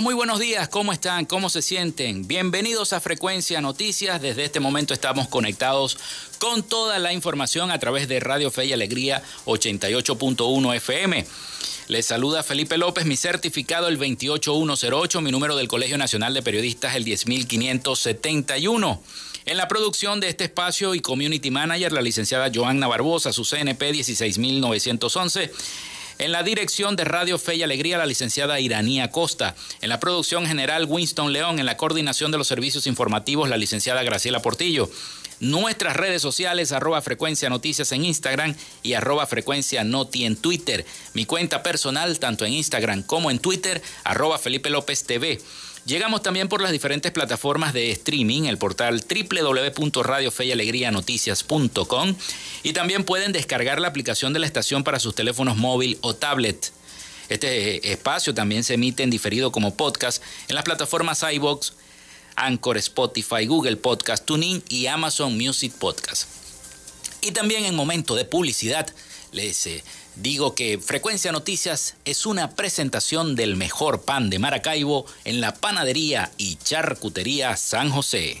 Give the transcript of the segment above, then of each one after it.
Muy buenos días. ¿Cómo están? ¿Cómo se sienten? Bienvenidos a Frecuencia Noticias. Desde este momento estamos conectados con toda la información a través de Radio Fe y Alegría 88.1 FM. Les saluda Felipe López, mi certificado el 28108, mi número del Colegio Nacional de Periodistas el 10571. En la producción de este espacio y community manager, la licenciada Joanna Barbosa, su CNP 16911. En la dirección de Radio Fe y Alegría, la licenciada Iranía Costa. En la producción general, Winston León. En la coordinación de los servicios informativos, la licenciada Graciela Portillo. Nuestras redes sociales, arroba frecuencia noticias en Instagram y arroba frecuencia noti en Twitter. Mi cuenta personal, tanto en Instagram como en Twitter, arroba Felipe López TV. Llegamos también por las diferentes plataformas de streaming, el portal www.radiofeyalegrianoticias.com y también pueden descargar la aplicación de la estación para sus teléfonos móvil o tablet. Este espacio también se emite en diferido como podcast en las plataformas iBox, Anchor, Spotify, Google Podcast, TuneIn y Amazon Music Podcast. Y también en momento de publicidad les eh, digo que Frecuencia Noticias es una presentación del mejor pan de Maracaibo en la panadería y charcutería San José.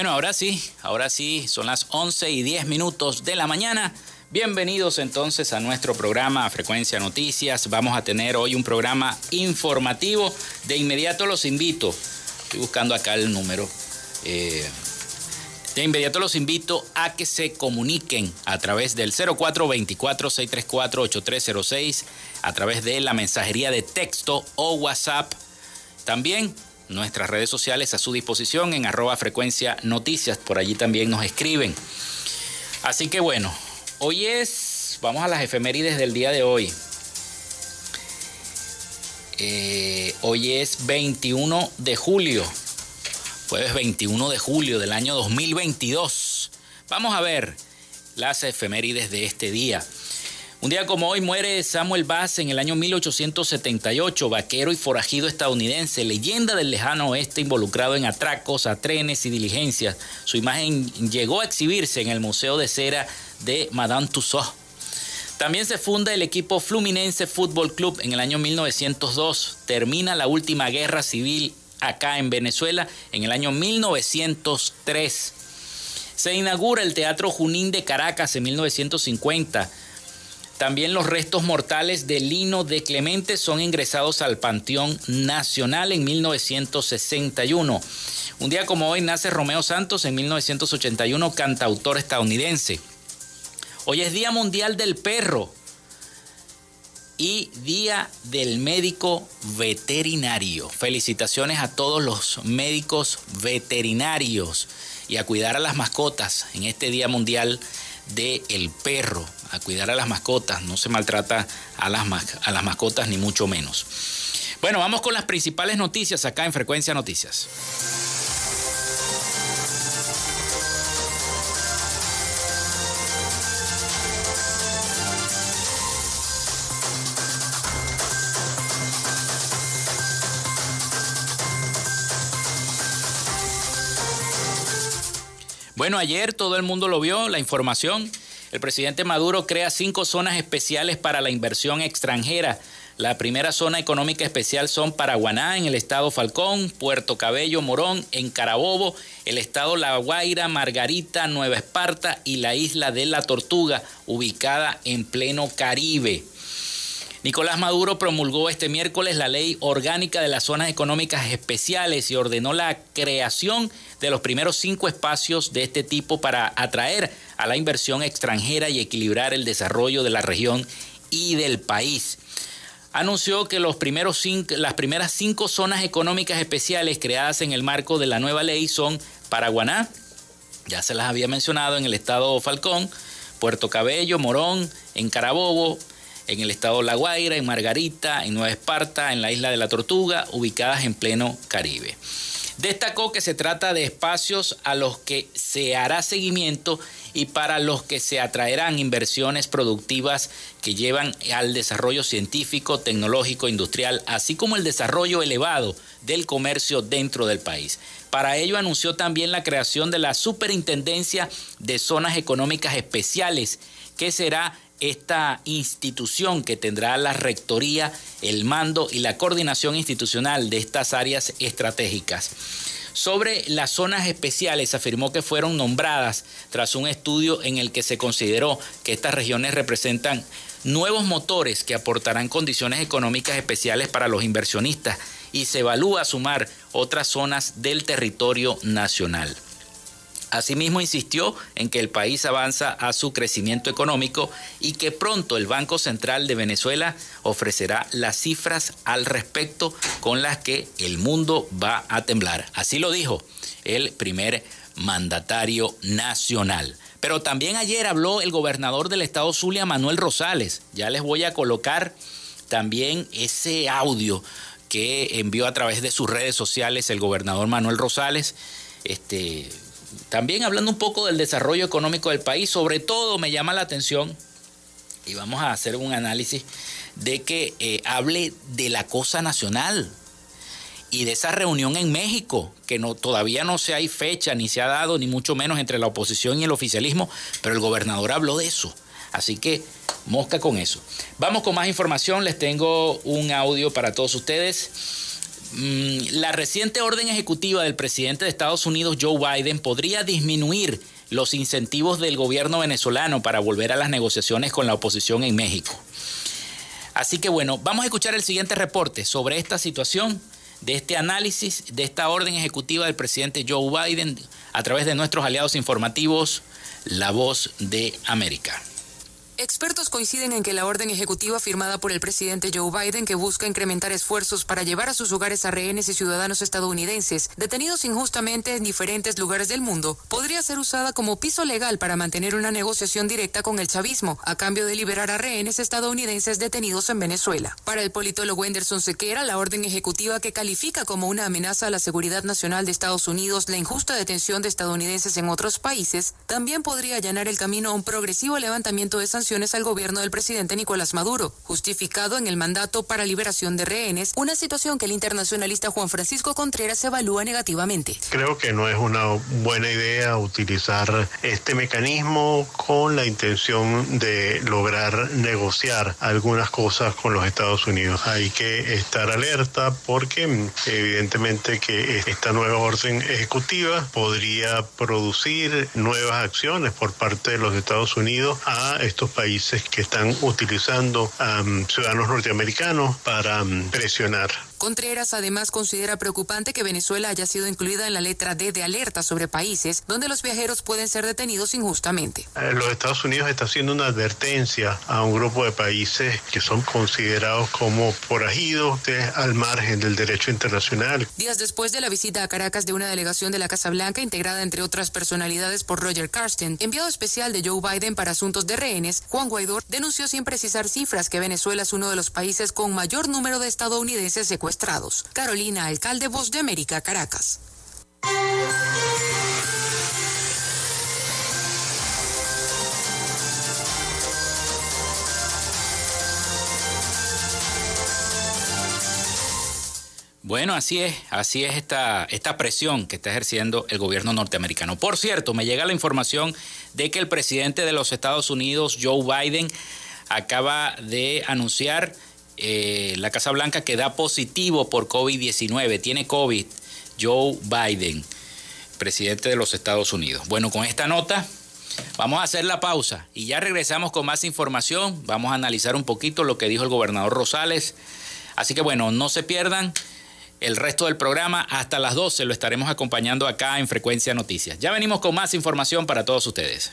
Bueno, ahora sí, ahora sí, son las 11 y 10 minutos de la mañana. Bienvenidos entonces a nuestro programa Frecuencia Noticias. Vamos a tener hoy un programa informativo. De inmediato los invito, estoy buscando acá el número. Eh, de inmediato los invito a que se comuniquen a través del 0424-634-8306, a través de la mensajería de texto o WhatsApp. También nuestras redes sociales a su disposición en arroba frecuencia noticias. Por allí también nos escriben. Así que bueno, hoy es vamos a las efemérides del día de hoy. Eh, hoy es 21 de julio, jueves 21 de julio del año 2022. Vamos a ver las efemérides de este día. Un día como hoy muere Samuel Bass en el año 1878, vaquero y forajido estadounidense, leyenda del lejano oeste involucrado en atracos, a trenes y diligencias. Su imagen llegó a exhibirse en el Museo de Cera de Madame Tussauds. También se funda el equipo Fluminense Fútbol Club en el año 1902. Termina la última guerra civil acá en Venezuela en el año 1903. Se inaugura el Teatro Junín de Caracas en 1950. También los restos mortales de Lino de Clemente son ingresados al Panteón Nacional en 1961. Un día como hoy nace Romeo Santos en 1981, cantautor estadounidense. Hoy es Día Mundial del Perro y Día del Médico Veterinario. Felicitaciones a todos los médicos veterinarios y a cuidar a las mascotas en este Día Mundial del Perro a cuidar a las mascotas, no se maltrata a las, a las mascotas ni mucho menos. Bueno, vamos con las principales noticias acá en Frecuencia Noticias. Bueno, ayer todo el mundo lo vio, la información el presidente Maduro crea cinco zonas especiales para la inversión extranjera. La primera zona económica especial son Paraguaná, en el estado Falcón, Puerto Cabello, Morón, en Carabobo, el estado La Guaira, Margarita, Nueva Esparta y la isla de la Tortuga, ubicada en pleno Caribe. Nicolás Maduro promulgó este miércoles la ley orgánica de las zonas económicas especiales y ordenó la creación de los primeros cinco espacios de este tipo para atraer a la inversión extranjera y equilibrar el desarrollo de la región y del país. Anunció que los primeros las primeras cinco zonas económicas especiales creadas en el marco de la nueva ley son Paraguaná, ya se las había mencionado en el estado Falcón, Puerto Cabello, Morón, en Carabobo, en el estado La Guaira, en Margarita, en Nueva Esparta, en la isla de la Tortuga, ubicadas en pleno Caribe. Destacó que se trata de espacios a los que se hará seguimiento y para los que se atraerán inversiones productivas que llevan al desarrollo científico, tecnológico, industrial, así como el desarrollo elevado del comercio dentro del país. Para ello anunció también la creación de la Superintendencia de Zonas Económicas Especiales, que será esta institución que tendrá la rectoría, el mando y la coordinación institucional de estas áreas estratégicas. Sobre las zonas especiales afirmó que fueron nombradas tras un estudio en el que se consideró que estas regiones representan nuevos motores que aportarán condiciones económicas especiales para los inversionistas y se evalúa sumar otras zonas del territorio nacional. Asimismo, insistió en que el país avanza a su crecimiento económico y que pronto el Banco Central de Venezuela ofrecerá las cifras al respecto con las que el mundo va a temblar. Así lo dijo el primer mandatario nacional. Pero también ayer habló el gobernador del estado Zulia, Manuel Rosales. Ya les voy a colocar también ese audio que envió a través de sus redes sociales el gobernador Manuel Rosales. Este, también hablando un poco del desarrollo económico del país, sobre todo me llama la atención, y vamos a hacer un análisis, de que eh, hable de la cosa nacional y de esa reunión en México, que todavía no se hay fecha, ni se ha dado, ni mucho menos entre la oposición y el oficialismo, pero el gobernador habló de eso. Así que mosca con eso. Vamos con más información, les tengo un audio para todos ustedes. Mm, la reciente orden ejecutiva del presidente de Estados Unidos, Joe Biden, podría disminuir los incentivos del gobierno venezolano para volver a las negociaciones con la oposición en México. Así que bueno, vamos a escuchar el siguiente reporte sobre esta situación, de este análisis, de esta orden ejecutiva del presidente Joe Biden a través de nuestros aliados informativos, La Voz de América. Expertos coinciden en que la orden ejecutiva firmada por el presidente Joe Biden, que busca incrementar esfuerzos para llevar a sus hogares a rehenes y ciudadanos estadounidenses detenidos injustamente en diferentes lugares del mundo, podría ser usada como piso legal para mantener una negociación directa con el chavismo, a cambio de liberar a rehenes estadounidenses detenidos en Venezuela. Para el politólogo Anderson Sequera, la orden ejecutiva que califica como una amenaza a la seguridad nacional de Estados Unidos la injusta detención de estadounidenses en otros países, también podría allanar el camino a un progresivo levantamiento de sanciones al gobierno del presidente Nicolás Maduro, justificado en el mandato para liberación de rehenes, una situación que el internacionalista Juan Francisco Contreras evalúa negativamente. Creo que no es una buena idea utilizar este mecanismo con la intención de lograr negociar algunas cosas con los Estados Unidos. Hay que estar alerta porque evidentemente que esta nueva orden ejecutiva podría producir nuevas acciones por parte de los Estados Unidos a estos países países que están utilizando a ciudadanos norteamericanos para presionar Contreras además considera preocupante que Venezuela haya sido incluida en la letra D de alerta sobre países donde los viajeros pueden ser detenidos injustamente. Eh, los Estados Unidos está haciendo una advertencia a un grupo de países que son considerados como forajidos al margen del derecho internacional. Días después de la visita a Caracas de una delegación de la Casa Blanca integrada entre otras personalidades por Roger Karsten, enviado especial de Joe Biden para asuntos de rehenes, Juan Guaidó denunció sin precisar cifras que Venezuela es uno de los países con mayor número de estadounidenses secuestrados Carolina, alcalde Voz de América, Caracas. Bueno, así es, así es esta, esta presión que está ejerciendo el gobierno norteamericano. Por cierto, me llega la información de que el presidente de los Estados Unidos, Joe Biden, acaba de anunciar eh, la Casa Blanca que da positivo por COVID-19, tiene COVID, Joe Biden, presidente de los Estados Unidos. Bueno, con esta nota vamos a hacer la pausa y ya regresamos con más información. Vamos a analizar un poquito lo que dijo el gobernador Rosales. Así que bueno, no se pierdan el resto del programa. Hasta las 12 lo estaremos acompañando acá en Frecuencia Noticias. Ya venimos con más información para todos ustedes.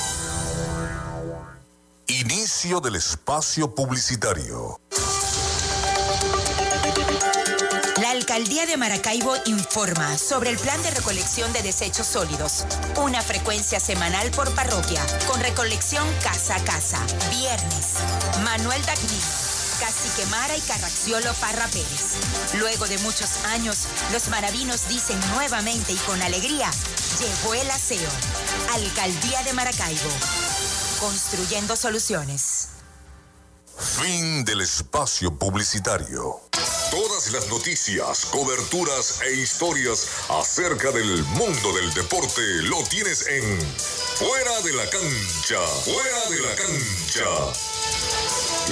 Inicio del espacio publicitario. La Alcaldía de Maracaibo informa sobre el plan de recolección de desechos sólidos. Una frecuencia semanal por parroquia, con recolección casa a casa. Viernes. Manuel Dagnino. Cacique Mara y Carracciolo Parra Pérez. Luego de muchos años, los maravinos dicen nuevamente y con alegría, llegó el aseo. Alcaldía de Maracaibo construyendo soluciones. Fin del espacio publicitario. Todas las noticias, coberturas e historias acerca del mundo del deporte lo tienes en Fuera de la cancha. Fuera de la cancha.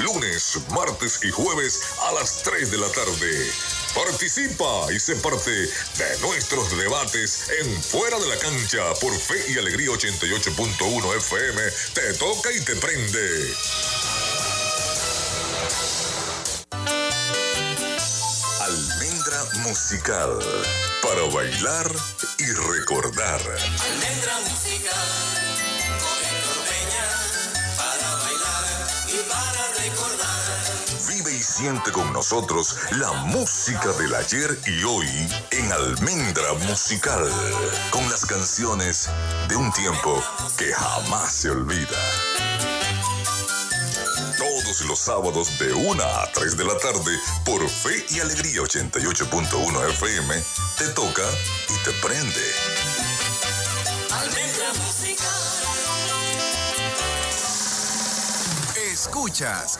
Lunes, martes y jueves a las 3 de la tarde Participa y sé parte de nuestros debates en Fuera de la Cancha por Fe y Alegría 88.1 FM. Te toca y te prende. Almendra musical para bailar y recordar. Almendra musical para bailar y para recordar siente con nosotros la música del ayer y hoy en Almendra Musical, con las canciones de un tiempo que jamás se olvida. Todos los sábados de 1 a 3 de la tarde por Fe y Alegría 88.1 FM, te toca y te prende. Almendra Musical. Escuchas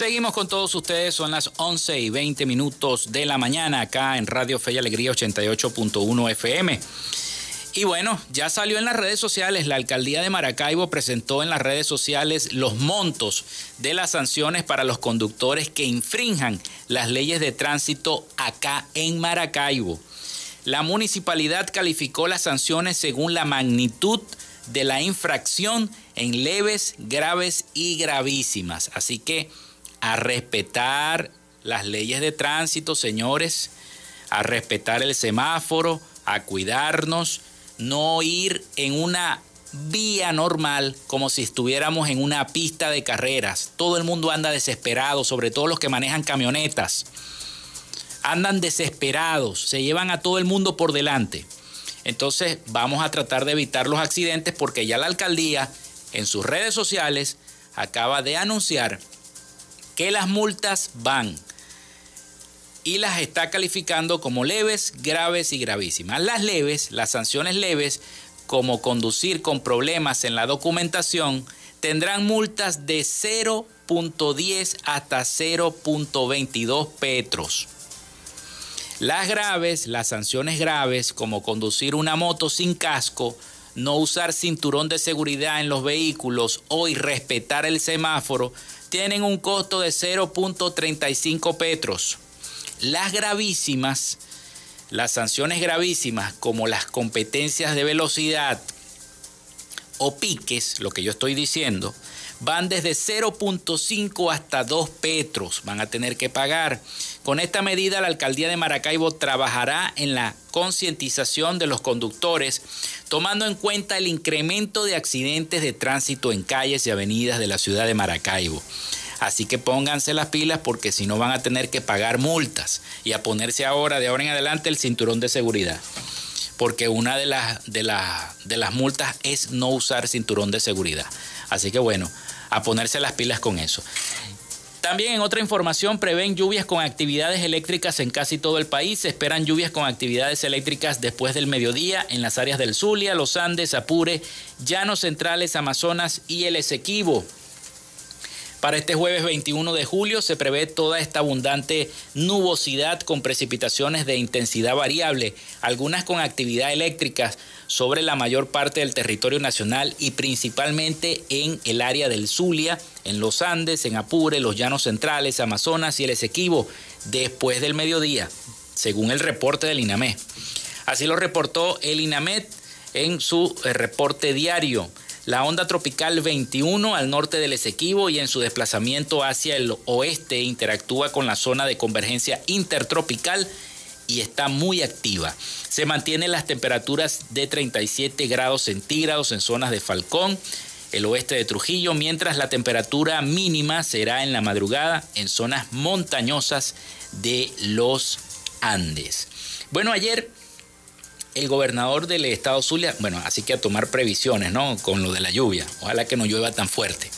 Seguimos con todos ustedes, son las 11 y 20 minutos de la mañana acá en Radio Fe y Alegría 88.1 FM. Y bueno, ya salió en las redes sociales, la alcaldía de Maracaibo presentó en las redes sociales los montos de las sanciones para los conductores que infrinjan las leyes de tránsito acá en Maracaibo. La municipalidad calificó las sanciones según la magnitud de la infracción en leves, graves y gravísimas. Así que a respetar las leyes de tránsito, señores, a respetar el semáforo, a cuidarnos, no ir en una vía normal como si estuviéramos en una pista de carreras. Todo el mundo anda desesperado, sobre todo los que manejan camionetas. Andan desesperados, se llevan a todo el mundo por delante. Entonces vamos a tratar de evitar los accidentes porque ya la alcaldía en sus redes sociales acaba de anunciar que las multas van y las está calificando como leves, graves y gravísimas. Las leves, las sanciones leves, como conducir con problemas en la documentación, tendrán multas de 0.10 hasta 0.22 petros. Las graves, las sanciones graves, como conducir una moto sin casco, no usar cinturón de seguridad en los vehículos o irrespetar el semáforo, tienen un costo de 0.35 petros. Las gravísimas, las sanciones gravísimas como las competencias de velocidad o piques, lo que yo estoy diciendo, van desde 0.5 hasta 2 petros, van a tener que pagar. Con esta medida, la alcaldía de Maracaibo trabajará en la concientización de los conductores, tomando en cuenta el incremento de accidentes de tránsito en calles y avenidas de la ciudad de Maracaibo. Así que pónganse las pilas porque si no van a tener que pagar multas y a ponerse ahora, de ahora en adelante, el cinturón de seguridad. Porque una de las, de, de las multas es no usar cinturón de seguridad. Así que bueno, a ponerse las pilas con eso. También en otra información prevén lluvias con actividades eléctricas en casi todo el país. Se esperan lluvias con actividades eléctricas después del mediodía en las áreas del Zulia, Los Andes, Apure, Llanos Centrales, Amazonas y el Esequibo. Para este jueves 21 de julio se prevé toda esta abundante nubosidad con precipitaciones de intensidad variable, algunas con actividad eléctrica sobre la mayor parte del territorio nacional y principalmente en el área del Zulia, en los Andes, en Apure, los Llanos Centrales, Amazonas y el Esequibo, después del mediodía, según el reporte del INAMED. Así lo reportó el INAMED en su eh, reporte diario la onda tropical 21 al norte del Esequibo y en su desplazamiento hacia el oeste interactúa con la zona de convergencia intertropical y está muy activa. Se mantienen las temperaturas de 37 grados centígrados en zonas de Falcón, el oeste de Trujillo, mientras la temperatura mínima será en la madrugada en zonas montañosas de los Andes. Bueno, ayer el gobernador del estado Zulia, bueno, así que a tomar previsiones, ¿no? Con lo de la lluvia. Ojalá que no llueva tan fuerte.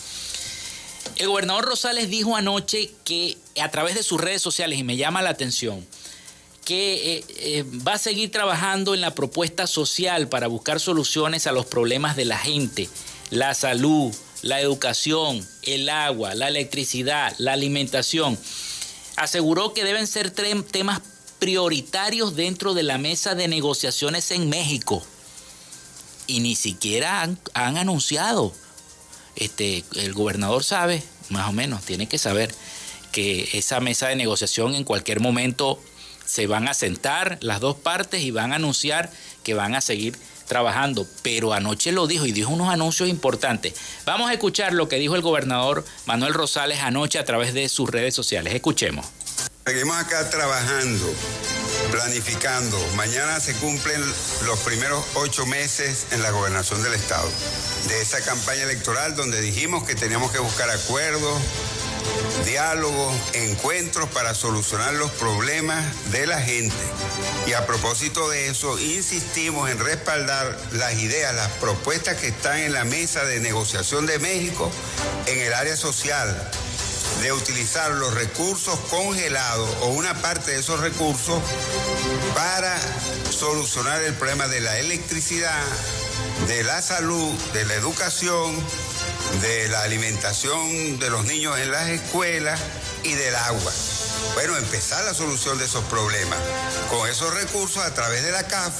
El gobernador Rosales dijo anoche que a través de sus redes sociales, y me llama la atención, que eh, eh, va a seguir trabajando en la propuesta social para buscar soluciones a los problemas de la gente, la salud, la educación, el agua, la electricidad, la alimentación. Aseguró que deben ser temas prioritarios dentro de la mesa de negociaciones en México. Y ni siquiera han, anunciado. Este, el gobernador sabe, más o menos, tiene que saber que esa mesa de negociación en cualquier momento se van a sentar las dos partes y van a anunciar que van a seguir trabajando. Pero anoche lo dijo y dijo unos anuncios importantes. Vamos a escuchar lo que dijo el gobernador Manuel Rosales anoche a través de sus redes sociales. Escuchemos. Seguimos acá trabajando, planificando. Mañana se cumplen los primeros ocho meses en la gobernación del Estado. De esa campaña electoral donde dijimos que teníamos que buscar acuerdos diálogos, encuentros para solucionar los problemas de la gente. Y a propósito de eso, insistimos en respaldar las ideas, las propuestas que están en la mesa de negociación de México en el área social, de utilizar los recursos congelados o una parte de esos recursos para solucionar el problema de la electricidad, de la salud, de la educación, de la alimentación de los niños en las escuelas y del agua. Bueno, empezar la solución de esos problemas con esos recursos a través de la CAF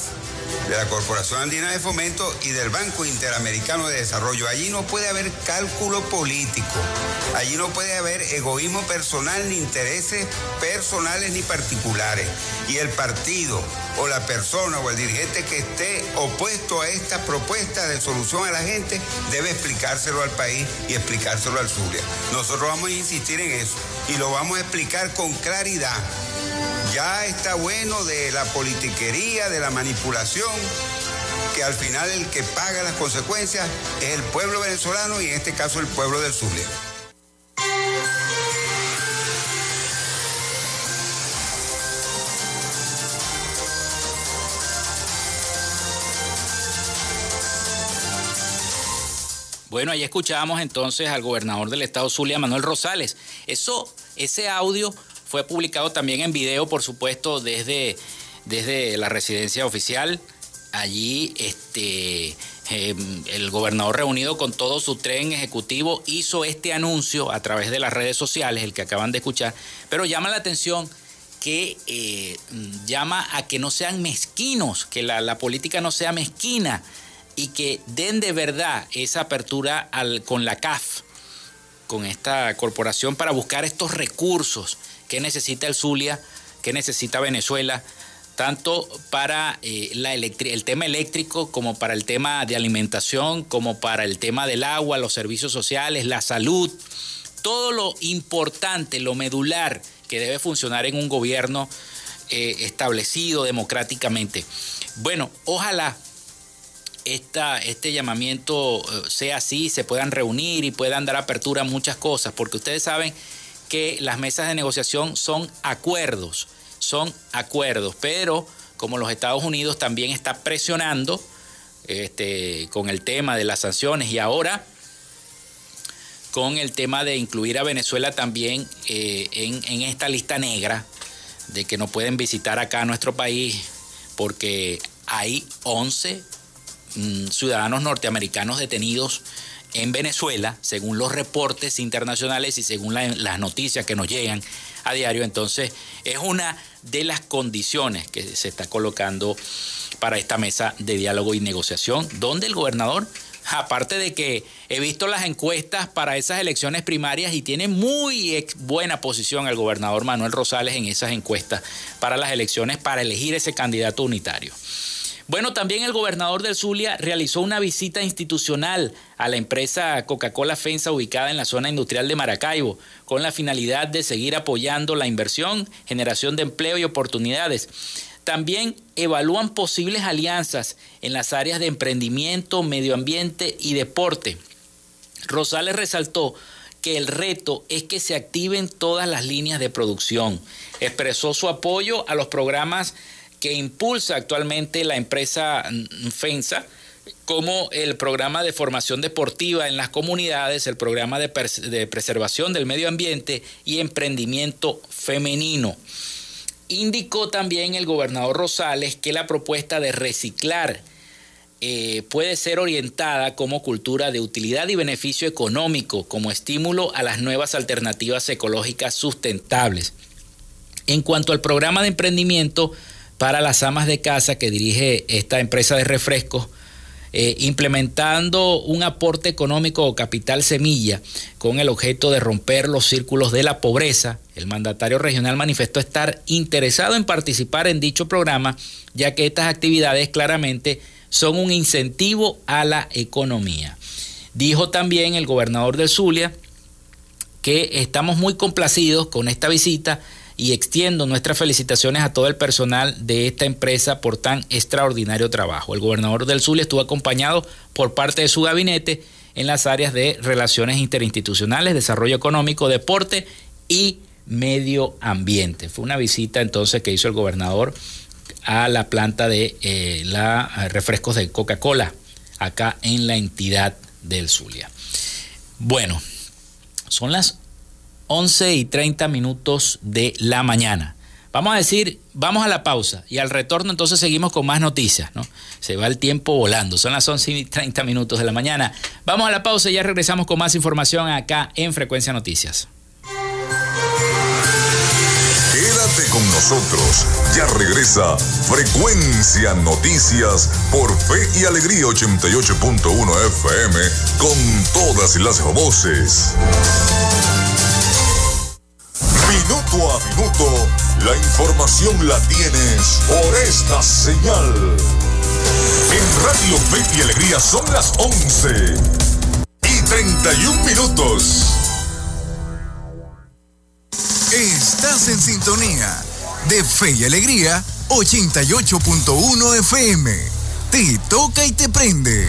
de la Corporación Andina de Fomento y del Banco Interamericano de Desarrollo. Allí no puede haber cálculo político, allí no puede haber egoísmo personal ni intereses personales ni particulares. Y el partido o la persona o el dirigente que esté opuesto a esta propuesta de solución a la gente debe explicárselo al país y explicárselo al Zulia. Nosotros vamos a insistir en eso y lo vamos a explicar con claridad ya está bueno de la politiquería, de la manipulación, que al final el que paga las consecuencias es el pueblo venezolano y en este caso el pueblo del Zulia. Bueno, ahí escuchábamos entonces al gobernador del estado Zulia, Manuel Rosales. Eso, ese audio fue publicado también en video, por supuesto, desde, desde la residencia oficial. Allí este, em, el gobernador reunido con todo su tren ejecutivo hizo este anuncio a través de las redes sociales, el que acaban de escuchar, pero llama la atención que eh, llama a que no sean mezquinos, que la, política no sea mezquina y que den de verdad esa apertura con la CAF, con esta corporación, para buscar estos recursos qué necesita el Zulia, qué necesita Venezuela, tanto para eh, el tema eléctrico como para el tema de alimentación, como para el tema del agua, los servicios sociales, la salud, todo lo importante, lo medular que debe funcionar en un gobierno eh, establecido democráticamente. Bueno, ojalá este llamamiento eh, sea así, se puedan reunir y puedan dar apertura a muchas cosas, porque ustedes saben que las mesas de negociación son acuerdos, son acuerdos, pero como los Estados Unidos también está presionando este, con el tema de las sanciones y ahora con el tema de incluir a Venezuela también eh, en, esta lista negra de que no pueden visitar acá nuestro país porque hay 11 mm, ciudadanos norteamericanos detenidos en Venezuela, según los reportes internacionales y según las noticias que nos llegan a diario. Entonces, es una de las condiciones que se está colocando para esta mesa de diálogo y negociación, donde el gobernador, aparte de que he visto las encuestas para esas elecciones primarias y tiene muy buena posición el gobernador Manuel Rosales en esas encuestas para las elecciones para elegir ese candidato unitario. Bueno, también el gobernador del Zulia realizó una visita institucional a la empresa Coca-Cola Fensa ubicada en la zona industrial de Maracaibo, con la finalidad de seguir apoyando la inversión, generación de empleo y oportunidades. También evalúan posibles alianzas en las áreas de emprendimiento, medio ambiente y deporte. Rosales resaltó que el reto es que se activen todas las líneas de producción. Expresó su apoyo a los programas que impulsa actualmente la empresa FENSA, como el programa de formación deportiva en las comunidades, el programa de, preservación del medio ambiente y emprendimiento femenino. Indicó también el gobernador Rosales que la propuesta de reciclar eh, puede ser orientada como cultura de utilidad y beneficio económico, como estímulo a las nuevas alternativas ecológicas sustentables. En cuanto al programa de emprendimiento, para las amas de casa que dirige esta empresa de refrescos, eh, implementando un aporte económico o capital semilla con el objeto de romper los círculos de la pobreza. El mandatario regional manifestó estar interesado en participar en dicho programa, ya que estas actividades claramente son un incentivo a la economía. Dijo también el gobernador de Zulia que estamos muy complacidos con esta visita y extiendo nuestras felicitaciones a todo el personal de esta empresa por tan extraordinario trabajo. El gobernador del Zulia estuvo acompañado por parte de su gabinete en las áreas de relaciones interinstitucionales, desarrollo económico, deporte y medio ambiente. Fue una visita entonces que hizo el gobernador a la planta de eh, la, eh, refrescos de Coca-Cola acá en la entidad del Zulia. Bueno, son las 11 y 30 minutos de la mañana. Vamos a decir, vamos a la pausa y al retorno entonces seguimos con más noticias, ¿no? Se va el tiempo volando, son las 11 y 30 minutos de la mañana. Vamos a la pausa y ya regresamos con más información acá en Frecuencia Noticias. Quédate con nosotros, ya regresa Frecuencia Noticias por Fe y Alegría 88.1 FM con todas las voces. Minuto la información la tienes por esta señal. En Radio Fe y Alegría son las 11 y 31 minutos. Estás en sintonía de Fe y Alegría 88.1 FM. Te toca y te prende.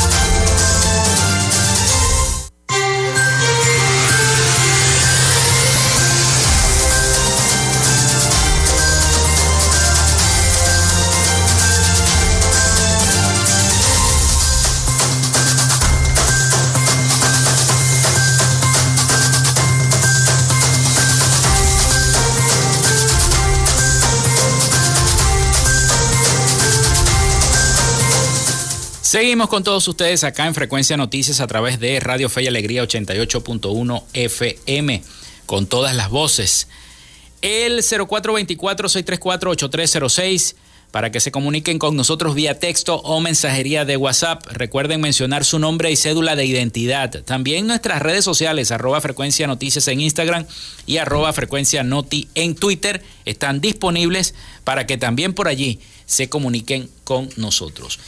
Seguimos con todos ustedes acá en Frecuencia Noticias a través de Radio Fe y Alegría 88.1 FM, con todas las voces. El 0424-634-8306 para que se comuniquen con nosotros vía texto o mensajería de WhatsApp. Recuerden mencionar su nombre y cédula de identidad. También nuestras redes sociales, arroba frecuencia noticias en Instagram y arroba frecuencia noti en Twitter, están disponibles para que también por allí se comuniquen con nosotros.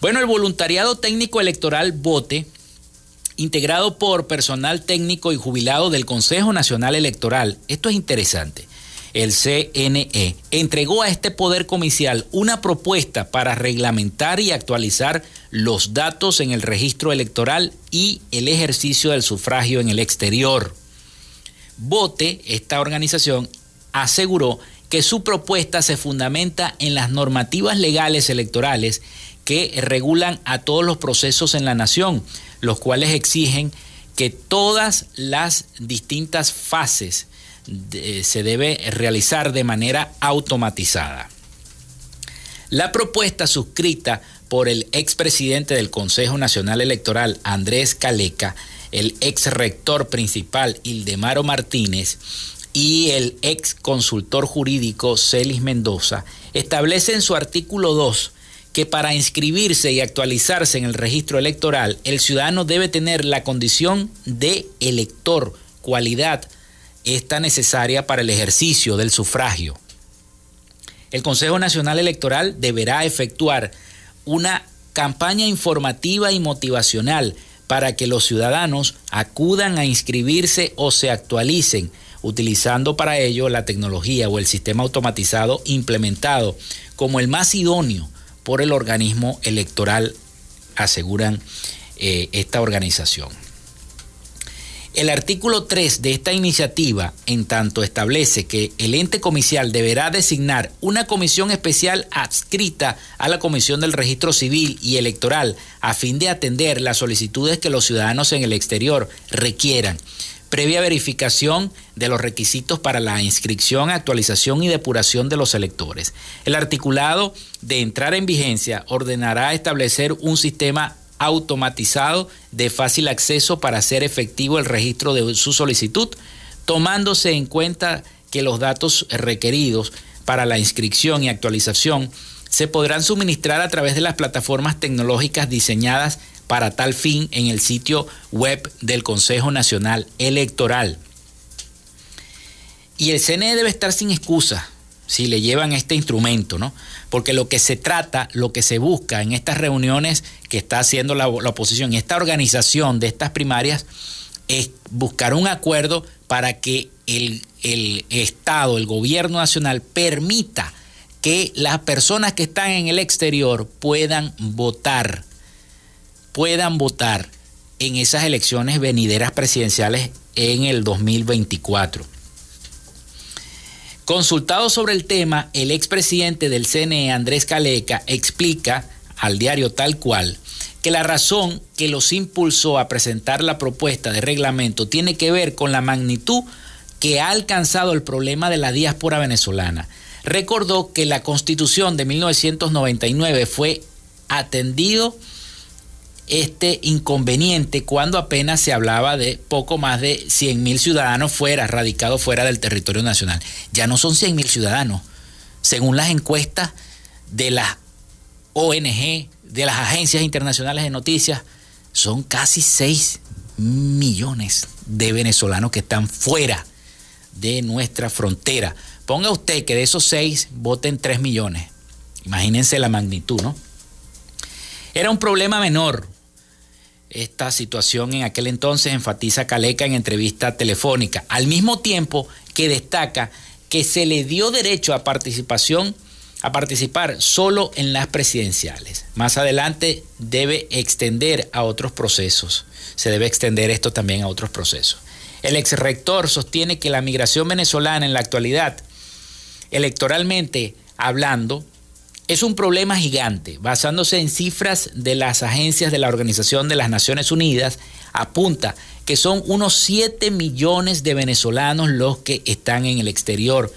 Bueno, el voluntariado técnico electoral Vote, integrado por personal técnico y jubilado del Consejo Nacional Electoral, esto es interesante. El CNE entregó a este Poder Comicial una propuesta para reglamentar y actualizar los datos en el registro electoral y el ejercicio del sufragio en el exterior. Vote, esta organización, aseguró que su propuesta se fundamenta en las normativas legales electorales que regulan a todos los procesos en la nación, los cuales exigen que todas las distintas fases se debe realizar de manera automatizada. La propuesta suscrita por el expresidente del Consejo Nacional Electoral, Andrés Caleca, el ex rector principal, Ildemaro Martínez, y el ex consultor jurídico, Celis Mendoza, establece en su artículo 2 que para inscribirse y actualizarse en el registro electoral, el ciudadano debe tener la condición de elector, cualidad esta necesaria para el ejercicio del sufragio. El Consejo Nacional Electoral deberá efectuar una campaña informativa y motivacional para que los ciudadanos acudan a inscribirse o se actualicen, utilizando para ello la tecnología o el sistema automatizado implementado como el más idóneo por el organismo electoral, aseguran eh, esta organización. El artículo 3 de esta iniciativa, en tanto establece que el ente comicial deberá designar una comisión especial adscrita a la Comisión del Registro Civil y Electoral a fin de atender las solicitudes que los ciudadanos en el exterior requieran, previa verificación de los requisitos para la inscripción, actualización y depuración de los electores. El articulado de entrar en vigencia ordenará establecer un sistema automatizado de fácil acceso para hacer efectivo el registro de su solicitud, tomándose en cuenta que los datos requeridos para la inscripción y actualización se podrán suministrar a través de las plataformas tecnológicas diseñadas para tal fin en el sitio web del Consejo Nacional Electoral. Y el CNE debe estar sin excusa si le llevan este instrumento, ¿no? Porque lo que se trata, lo que se busca en estas reuniones que está haciendo la, oposición y esta organización de estas primarias es buscar un acuerdo para que el, el Estado, el gobierno nacional permita que las personas que están en el exterior puedan votar, puedan votar en esas elecciones venideras presidenciales en el 2024. Consultado sobre el tema, el expresidente del CNE, Andrés Caleca, explica al diario tal cual que la razón que los impulsó a presentar la propuesta de reglamento tiene que ver con la magnitud que ha alcanzado el problema de la diáspora venezolana. Recordó que la constitución de 1999 fue atendido este inconveniente cuando apenas se hablaba de poco más de 100 mil ciudadanos fuera, radicados fuera del territorio nacional. Ya no son 100 mil ciudadanos. Según las encuestas de las ONG, de las agencias internacionales de noticias, son casi 6 millones de venezolanos que están fuera de nuestra frontera. Ponga usted que de esos 6 voten 3 millones. Imagínense la magnitud, ¿no? Era un problema menor, esta situación en aquel entonces, enfatiza Caleca en entrevista telefónica, al mismo tiempo que destaca que se le dio derecho a participación a participar solo en las presidenciales. Más adelante debe extender a otros procesos. Se debe extender esto también a otros procesos. El ex rector sostiene que la migración venezolana en la actualidad, electoralmente hablando, es un problema gigante. Basándose en cifras de las agencias de la Organización de las Naciones Unidas, apunta que son unos 7 millones de venezolanos los que están en el exterior.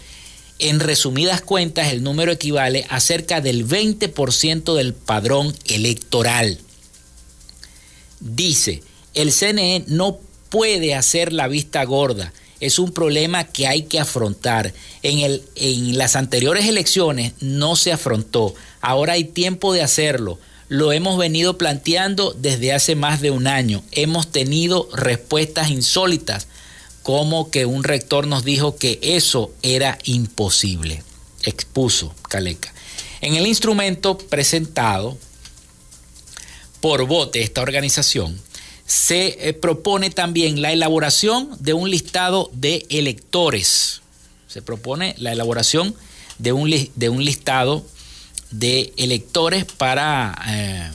En resumidas cuentas, el número equivale a cerca del 20% del padrón electoral. Dice, el CNE no puede hacer la vista gorda es un problema que hay que afrontar. En, el, en las anteriores elecciones no se afrontó. Ahora hay tiempo de hacerlo. Lo hemos venido planteando desde hace más de un año. Hemos tenido respuestas insólitas, como que un rector nos dijo que eso era imposible. Expuso Caleca. En el instrumento presentado por Bote, esta organización, se eh, propone también la elaboración de un listado de electores. Se propone la elaboración de un, listado de electores para, eh,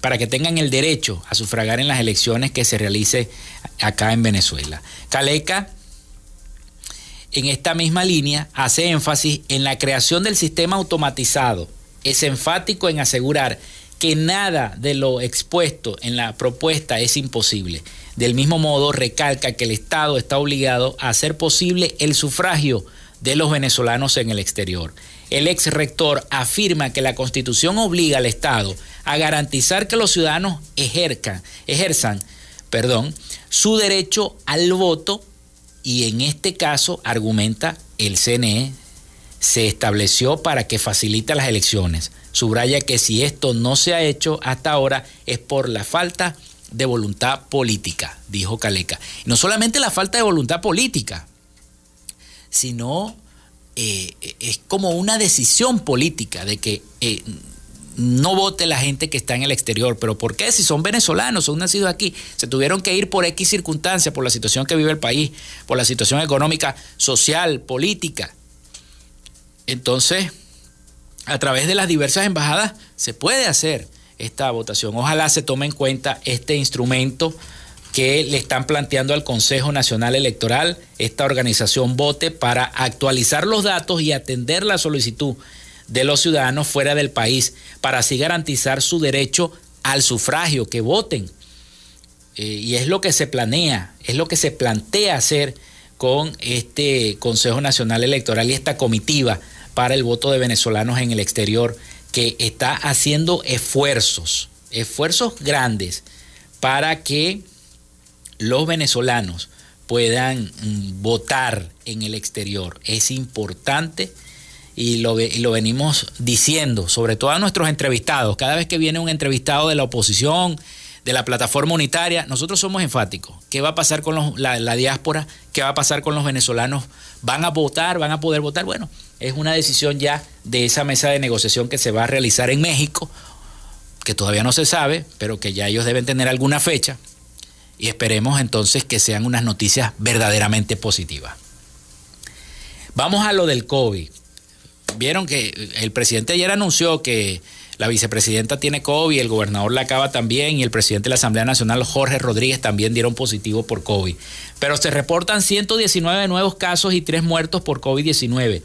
para que tengan el derecho a sufragar en las elecciones que se realice acá en Venezuela. Caleca, en esta misma línea, hace énfasis en la creación del sistema automatizado. Es enfático en asegurar que nada de lo expuesto en la propuesta es imposible. Del mismo modo, recalca que el Estado está obligado a hacer posible el sufragio de los venezolanos en el exterior. El ex rector afirma que la Constitución obliga al Estado a garantizar que los ciudadanos ejerzan, su derecho al voto y en este caso argumenta el CNE se estableció para que facilite las elecciones. Subraya que si esto no se ha hecho hasta ahora es por la falta de voluntad política, dijo Caleca. No solamente la falta de voluntad política, sino eh, es como una decisión política de que eh, no vote la gente que está en el exterior. ¿Pero por qué? Si son venezolanos, son nacidos aquí, se tuvieron que ir por X circunstancias, por la situación que vive el país, por la situación económica, social, política. Entonces, a través de las diversas embajadas se puede hacer esta votación. Ojalá se tome en cuenta este instrumento que le están planteando al Consejo Nacional Electoral, esta organización vote para actualizar los datos y atender la solicitud de los ciudadanos fuera del país para así garantizar su derecho al sufragio, que voten. Eh, y es lo que se planea, es lo que se plantea hacer con este Consejo Nacional Electoral y esta comitiva para el voto de venezolanos en el exterior, que está haciendo esfuerzos, esfuerzos grandes para que los venezolanos puedan mm, votar en el exterior. Es importante y lo, venimos diciendo, sobre todo a nuestros entrevistados. Cada vez que viene un entrevistado de la oposición, de la plataforma unitaria, nosotros somos enfáticos. ¿Qué va a pasar con la, la, diáspora? ¿Qué va a pasar con los venezolanos? ¿Van a votar? ¿Van a poder votar? Bueno, es una decisión ya de esa mesa de negociación que se va a realizar en México, que todavía no se sabe, pero que ya ellos deben tener alguna fecha. Y esperemos entonces que sean unas noticias verdaderamente positivas. Vamos a lo del COVID vieron que el presidente ayer anunció que la vicepresidenta tiene COVID, el gobernador la acaba también y el presidente de la Asamblea Nacional, Jorge Rodríguez, también dieron positivo por COVID. Pero se reportan 119 nuevos casos y 3 muertos por COVID-19.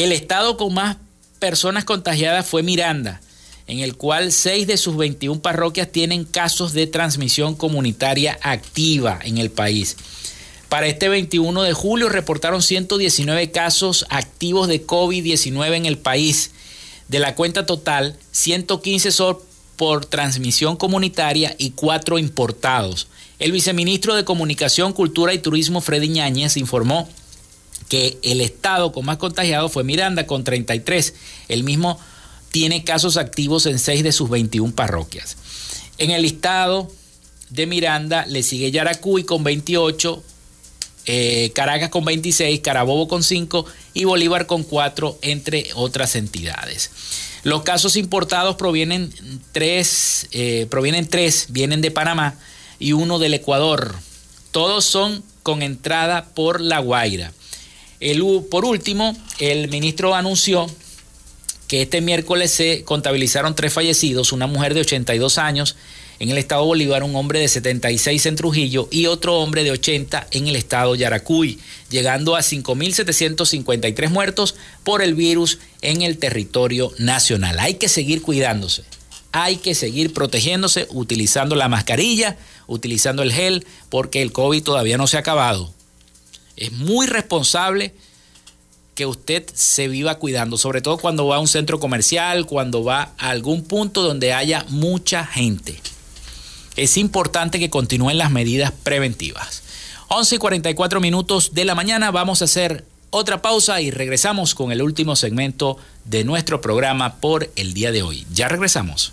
El estado con más personas contagiadas fue Miranda, en el cual 6 de sus 21 parroquias tienen casos de transmisión comunitaria activa en el país. Para este 21 de julio reportaron 119 casos activos de COVID-19 en el país. De la cuenta total, 115 son por transmisión comunitaria y 4 importados. El viceministro de Comunicación, Cultura y Turismo, Freddy Ñáñez, informó que el estado con más contagiados fue Miranda con 33. El mismo tiene casos activos en 6 de sus 21 parroquias. En el listado de Miranda le sigue Yaracuy con 28, eh, Caracas con 26, Carabobo con 5 y Bolívar con 4, entre otras entidades. Los casos importados provienen tres, eh, provienen tres, vienen de Panamá y uno del Ecuador. Todos son con entrada por La Guaira. El, por último, el ministro anunció que este miércoles se contabilizaron tres fallecidos, una mujer de 82 años en el estado Bolívar, un hombre de 76 en Trujillo y otro hombre de 80 en el estado Yaracuy, llegando a 5.753 muertos por el virus en el territorio nacional. Hay que seguir cuidándose, hay que seguir protegiéndose, utilizando la mascarilla, utilizando el gel, porque el COVID todavía no se ha acabado. Es muy responsable que usted se viva cuidando, sobre todo cuando va a un centro comercial, cuando va a algún punto donde haya mucha gente es importante que continúen las medidas preventivas. 11 y 44 minutos de la mañana, vamos a hacer otra pausa y regresamos con el último segmento de nuestro programa por el día de hoy. Ya regresamos.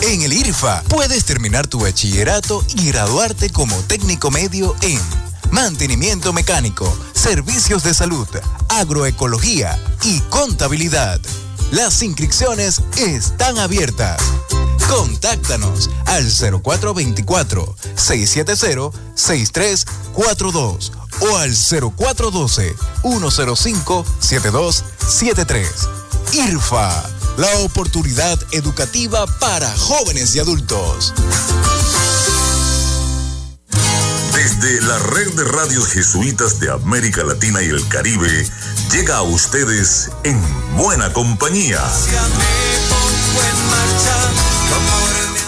En el IRFA puedes terminar tu bachillerato y graduarte como técnico medio en mantenimiento mecánico, servicios de salud, agroecología y contabilidad Las inscripciones están abiertas. Contáctanos al 0424-670-6342 o al 0412-105-7273. IRFA, la oportunidad educativa para jóvenes y adultos. Desde la red de radios jesuitas de América Latina y el Caribe, llega a ustedes en buena compañía.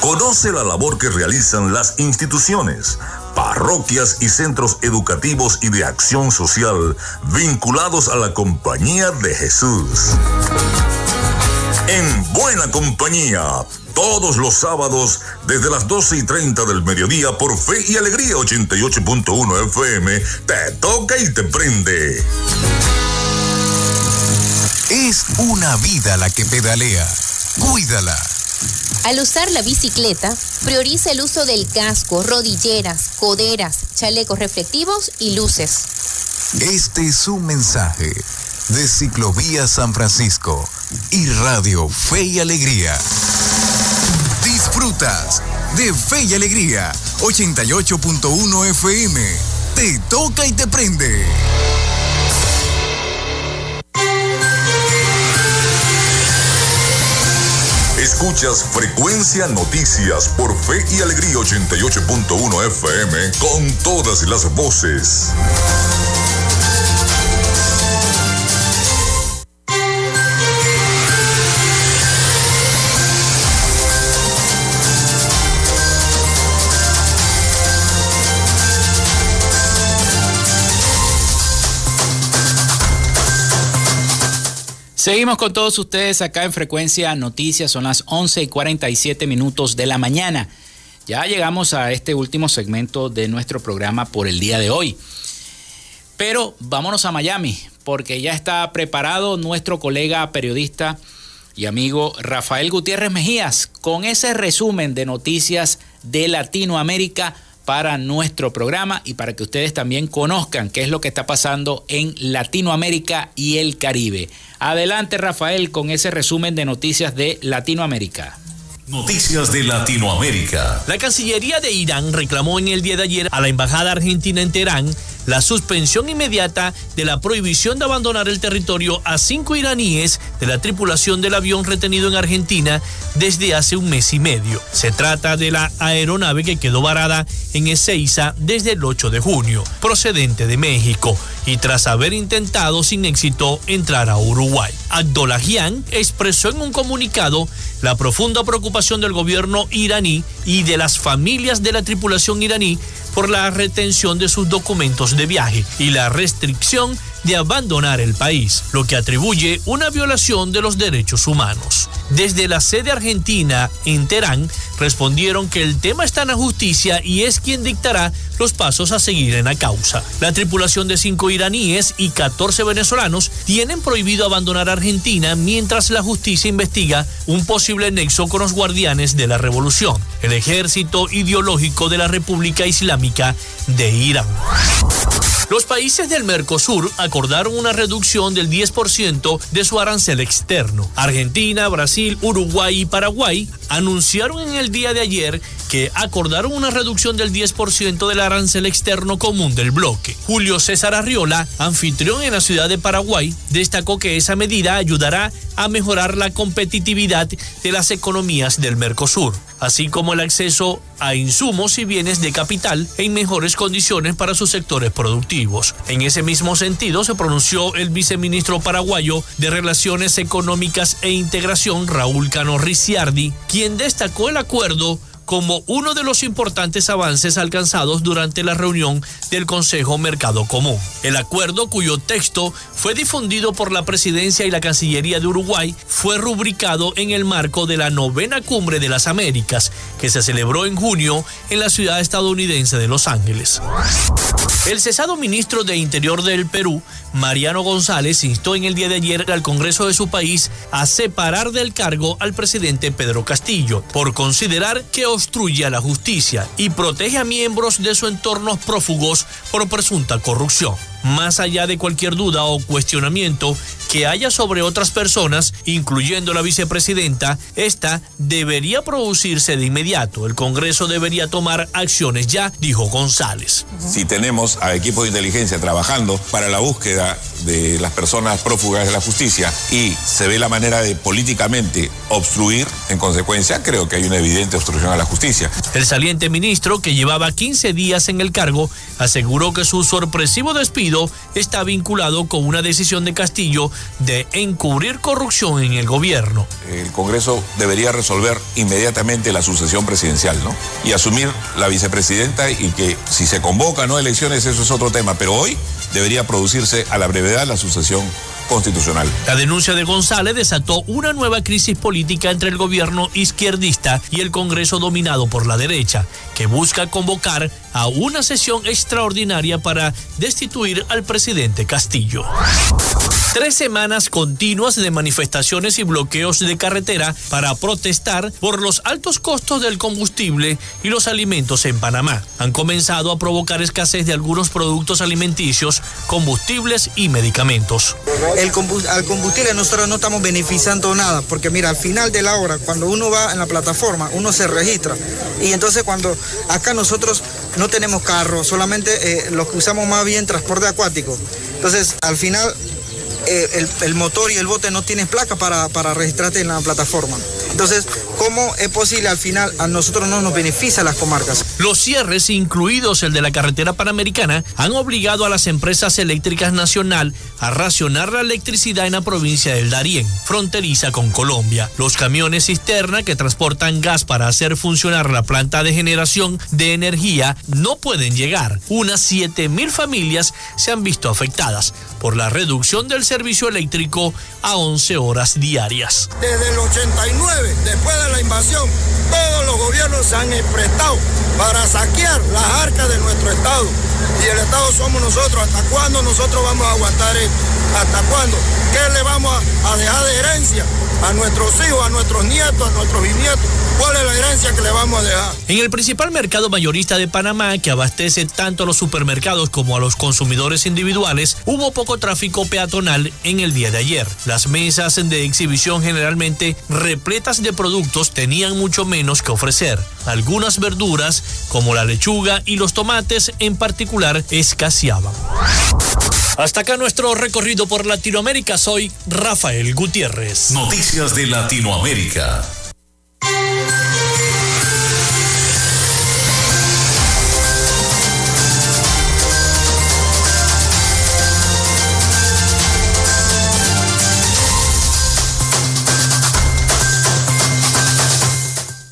Conoce la labor que realizan las instituciones, parroquias y centros educativos y de acción social vinculados a la Compañía de Jesús. En buena compañía, todos los sábados desde las 12 y 30 del mediodía por Fe y Alegría 88.1 FM, te toca y te prende. Es una vida la que pedalea. Cuídala. Al usar la bicicleta, prioriza el uso del casco, rodilleras, coderas, chalecos reflectivos y luces. Este es un mensaje de Ciclovía San Francisco y Radio Fe y Alegría. Disfrutas de Fe y Alegría 88.1 FM. Te toca y te prende. Escuchas Frecuencia Noticias por Fe y Alegría 88.1 FM con todas las voces. Seguimos con todos ustedes acá en Frecuencia Noticias, son las 11 y 47 minutos de la mañana. Ya llegamos a este último segmento de nuestro programa por el día de hoy. Pero vámonos a Miami, porque ya está preparado nuestro colega periodista y amigo Rafael Gutiérrez Mejías con ese resumen de noticias de Latinoamérica para nuestro programa y para que ustedes también conozcan qué es lo que está pasando en Latinoamérica y el Caribe. Adelante Rafael con ese resumen de noticias de Latinoamérica. Noticias de Latinoamérica. La Cancillería de Irán reclamó en el día de ayer a la Embajada Argentina en Teherán la suspensión inmediata de la prohibición de abandonar el territorio a cinco iraníes de la tripulación del avión retenido en Argentina desde hace un mes y medio. Se trata de la aeronave que quedó varada en Ezeiza desde el 8 de junio, procedente de México, y tras haber intentado sin éxito entrar a Uruguay. Abdollahian expresó en un comunicado la profunda preocupación del gobierno iraní y de las familias de la tripulación iraní por la retención de sus documentos de viaje y la restricción de abandonar el país, lo que atribuye una violación de los derechos humanos. Desde la sede argentina en Teherán respondieron que el tema está en la justicia y es quien dictará los pasos a seguir en la causa. La tripulación de cinco iraníes y 14 venezolanos tienen prohibido abandonar Argentina mientras la justicia investiga un posible nexo con los guardianes de la revolución, el ejército ideológico de la República Islámica de Irán. Los países del Mercosur acordaron una reducción del 10% de su arancel externo. Argentina, Brasil, Uruguay y Paraguay anunciaron en el día de ayer que acordaron una reducción del 10% del arancel externo común del bloque. Julio César Arriola, anfitrión en la ciudad de Paraguay, destacó que esa medida ayudará a mejorar la competitividad de las economías del Mercosur, así como el acceso a insumos y bienes de capital en mejores condiciones para sus sectores productivos. En ese mismo sentido se pronunció el viceministro paraguayo de Relaciones Económicas e Integración, Raúl Cano Ricciardi, quien destacó el acuerdo como uno de los importantes avances alcanzados durante la reunión del Consejo Mercado Común. El acuerdo, cuyo texto fue difundido por la Presidencia y la Cancillería de Uruguay, fue rubricado en el marco de la novena Cumbre de las Américas, que se celebró en junio en la ciudad estadounidense de Los Ángeles. El cesado ministro de Interior del Perú, Mariano González, instó en el día de ayer al Congreso de su país a separar del cargo al presidente Pedro Castillo por considerar que obstruye a la justicia y protege a miembros de su entorno prófugos por presunta corrupción. Más allá de cualquier duda o cuestionamiento que haya sobre otras personas, incluyendo la vicepresidenta, esta debería producirse de inmediato. El Congreso debería tomar acciones ya, dijo González. Si tenemos a equipos de inteligencia trabajando para la búsqueda de las personas prófugas de la justicia y se ve la manera de políticamente obstruir, en consecuencia creo que hay una evidente obstrucción a la justicia. El saliente ministro, que llevaba 15 días en el cargo, aseguró que su sorpresivo despido está vinculado con una decisión de Castillo de encubrir corrupción en el gobierno. El Congreso debería resolver inmediatamente la sucesión presidencial, ¿no? Y asumir la vicepresidenta y que si se convoca no elecciones, eso es otro tema, pero hoy debería producirse a la brevedad la sucesión constitucional. La denuncia de González desató una nueva crisis política entre el gobierno izquierdista y el Congreso dominado por la derecha, que busca convocar a una sesión extraordinaria para destituir al presidente Castillo. Tres semanas continuas de manifestaciones y bloqueos de carretera para protestar por los altos costos del combustible y los alimentos en Panamá. Han comenzado a provocar escasez de algunos productos alimenticios, combustibles y medicamentos. El al combustible nosotros no estamos beneficiando nada, porque mira, al final de la hora, cuando uno va en la plataforma, uno se registra. Y entonces cuando acá nosotros no tenemos carro, solamente eh, los que usamos más bien transporte acuático. Entonces, al final eh, el, motor y el bote no tienen placa para, para registrarte en la plataforma. Entonces, ¿cómo es posible al final a nosotros no nos beneficia las comarcas? Los cierres, incluidos el de la carretera panamericana, han obligado a las empresas eléctricas nacional a racionar la electricidad en la provincia del Darién, fronteriza con Colombia. Los camiones cisterna que transportan gas para hacer funcionar la planta de generación de energía no pueden llegar. Unas 7.000 familias se han visto afectadas por la reducción del servicio eléctrico a 11 horas diarias. Desde el 89, después de la invasión, todos los gobiernos se han prestado para saquear las arcas de nuestro Estado. Y el Estado somos nosotros. ¿Hasta cuándo nosotros vamos a aguantar esto? ¿Hasta cuándo? ¿Qué le vamos a dejar de herencia a nuestros hijos, a nuestros nietos, a nuestros bisnietos? ¿Cuál es la herencia que le vamos a dejar? En el principal mercado mayorista de Panamá, que abastece tanto a los supermercados como a los consumidores individuales, hubo poco tráfico peatonal en el día de ayer. Las mesas de exhibición generalmente repletas de productos tenían mucho menos que ofrecer. Algunas verduras, como la lechuga y los tomates en particular, escaseaban. Hasta acá nuestro recorrido por Latinoamérica. Soy Rafael Gutiérrez. Noticias de Latinoamérica.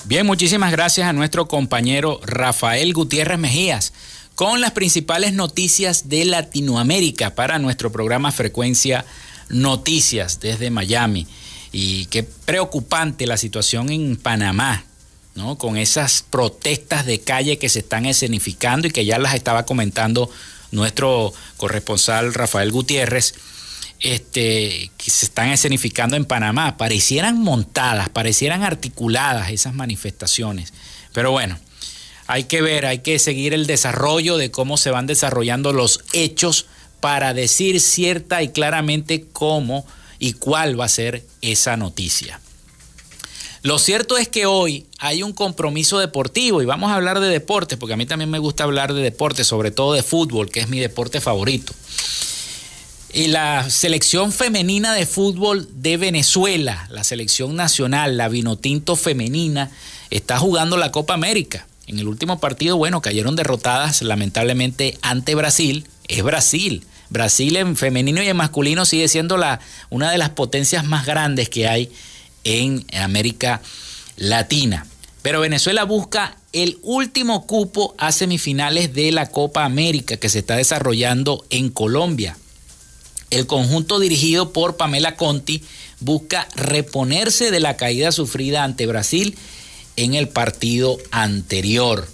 Bien, muchísimas gracias a nuestro compañero Rafael Gutiérrez Mejías con las principales noticias de Latinoamérica para nuestro programa Frecuencia Noticias desde Miami. Y qué preocupante la situación en Panamá, ¿no? Con esas protestas de calle que se están escenificando y que ya las estaba comentando nuestro corresponsal Rafael Gutiérrez este, que se están escenificando en Panamá. Parecieran montadas, parecieran articuladas esas manifestaciones. Pero bueno, hay que ver, hay que seguir el desarrollo de cómo se van desarrollando los hechos para decir cierta y claramente cómo y cuál va a ser esa noticia. Lo cierto es que hoy hay un compromiso deportivo y vamos a hablar de deportes, porque a mí también me gusta hablar de deportes, sobre todo de fútbol, que es mi deporte favorito. Y la selección femenina de fútbol de Venezuela, la selección nacional, la Vinotinto femenina, está jugando la Copa América. En el último partido, bueno, cayeron derrotadas lamentablemente ante Brasil. Es Brasil. Brasil en femenino y en masculino sigue siendo la, una de las potencias más grandes que hay en América Latina. Pero Venezuela busca el último cupo a semifinales de la Copa América que se está desarrollando en Colombia. El conjunto dirigido por Pamela Conti busca reponerse de la caída sufrida ante Brasil en el partido anterior.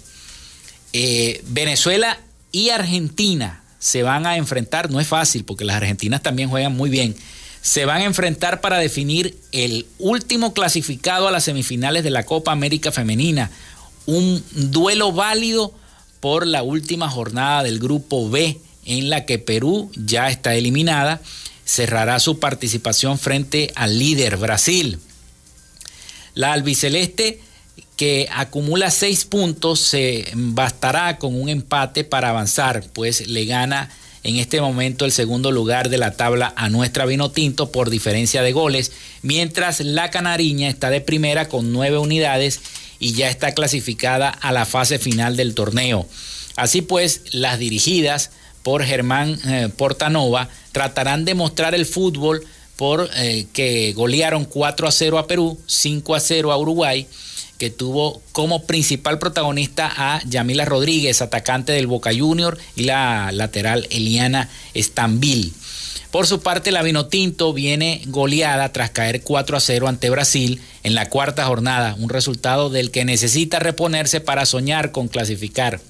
Eh, Venezuela y Argentina se van a enfrentar, no es fácil porque las argentinas también juegan muy bien, se van a enfrentar para definir el último clasificado a las semifinales de la Copa América Femenina, un duelo válido por la última jornada del grupo B en la que Perú ya está eliminada cerrará su participación frente al líder Brasil. La albiceleste que acumula seis puntos se bastará con un empate para avanzar, pues le gana en este momento el segundo lugar de la tabla a nuestra vino tinto por diferencia de goles, mientras la canariña está de primera con nueve unidades y ya está clasificada a la fase final del torneo. Así pues, las dirigidas por Germán eh, Portanova tratarán de mostrar el fútbol por eh, que golearon 4 a 0 a Perú, 5 a 0 a Uruguay, que tuvo como principal protagonista a Yamila Rodríguez, atacante del Boca Junior, y la lateral Eliana Estambil. Por su parte, la Vinotinto viene goleada tras caer 4 a 0 ante Brasil en la cuarta jornada, un resultado del que necesita reponerse para soñar con clasificar.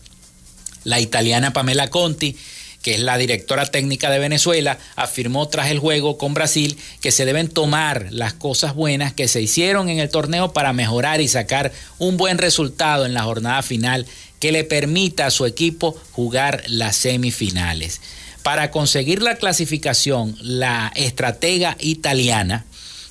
La italiana Pamela Conti que es la directora técnica de Venezuela, afirmó tras el juego con Brasil que se deben tomar las cosas buenas que se hicieron en el torneo para mejorar y sacar un buen resultado en la jornada final que le permita a su equipo jugar las semifinales. Para conseguir la clasificación, la estratega italiana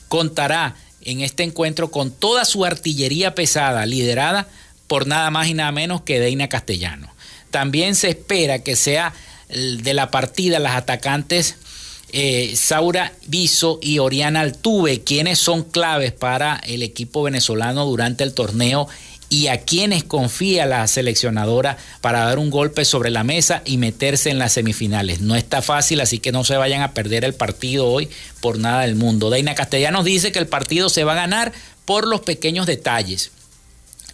contará en este encuentro con toda su artillería pesada, liderada por nada más y nada menos que Deina Castellano. También se espera que sea de la partida las atacantes eh, Saura Viso y Oriana Altuve, quienes son claves para el equipo venezolano durante el torneo y a quienes confía la seleccionadora para dar un golpe sobre la mesa y meterse en las semifinales. No está fácil, así que no se vayan a perder el partido hoy por nada del mundo. Daina Castellanos dice que el partido se va a ganar por los pequeños detalles.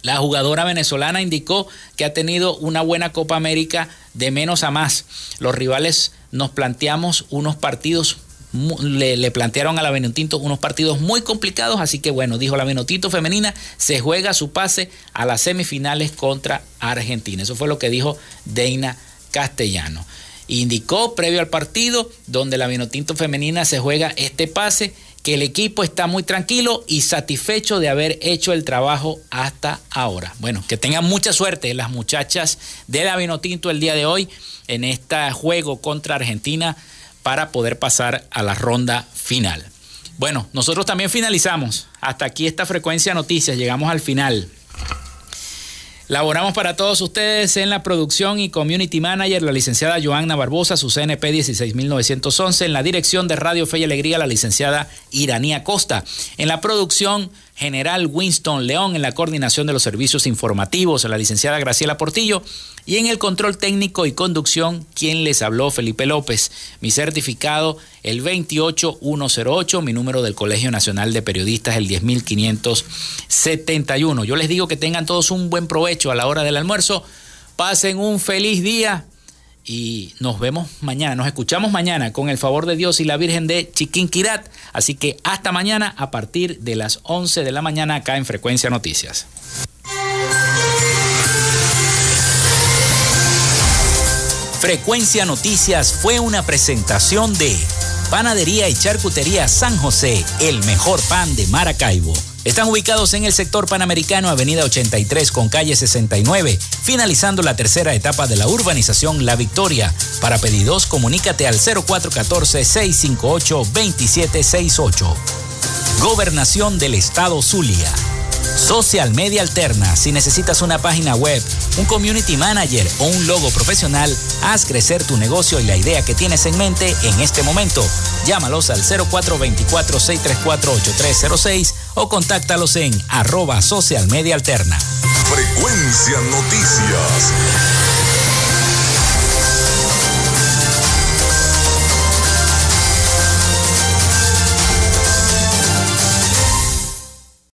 La jugadora venezolana indicó que ha tenido una buena Copa América de menos a más. Los rivales nos planteamos unos partidos le, plantearon a la Venotinto unos partidos muy complicados, así que bueno, dijo la Venotinto femenina, se juega su pase a las semifinales contra Argentina. Eso fue lo que dijo Deina Castellano. Indicó previo al partido donde la Venotinto femenina se juega este pase que el equipo está muy tranquilo y satisfecho de haber hecho el trabajo hasta ahora. Bueno, que tengan mucha suerte las muchachas de la Vinotinto el día de hoy en este juego contra Argentina para poder pasar a la ronda final. Bueno, nosotros también finalizamos. Hasta aquí esta frecuencia noticias. Llegamos al final. Laboramos para todos ustedes en la producción y community manager, la licenciada Joanna Barbosa, su CNP 16911, en la dirección de Radio Fe y Alegría, la licenciada Iranía Costa, en la producción general Winston León, en la coordinación de los servicios informativos, la licenciada Graciela Portillo, y en el control técnico y conducción, quien les habló, Felipe López. Mi certificado, el 28108, mi número del Colegio Nacional de Periodistas, el 10571. Yo les digo que tengan todos un buen provecho a la hora del almuerzo. Pasen un feliz día y nos vemos mañana, nos escuchamos mañana con el favor de Dios y la Virgen de Chiquinquirat. Así que hasta mañana a partir de las 11 de la mañana acá en Frecuencia Noticias. Frecuencia Noticias fue una presentación de Panadería y Charcutería San José, el mejor pan de Maracaibo están ubicados en el sector panamericano, Avenida 83 con calle 69, finalizando la tercera etapa de la urbanización La Victoria. Para pedidos, comunícate al 0414-658-2768. Gobernación del Estado Zulia. Social Media Alterna. Si necesitas una página web, un community manager o un logo profesional, haz crecer tu negocio y la idea que tienes en mente en este momento. Llámalos al 0424-634-8306 o contáctalos en arroba social media alterna. Frecuencia Noticias.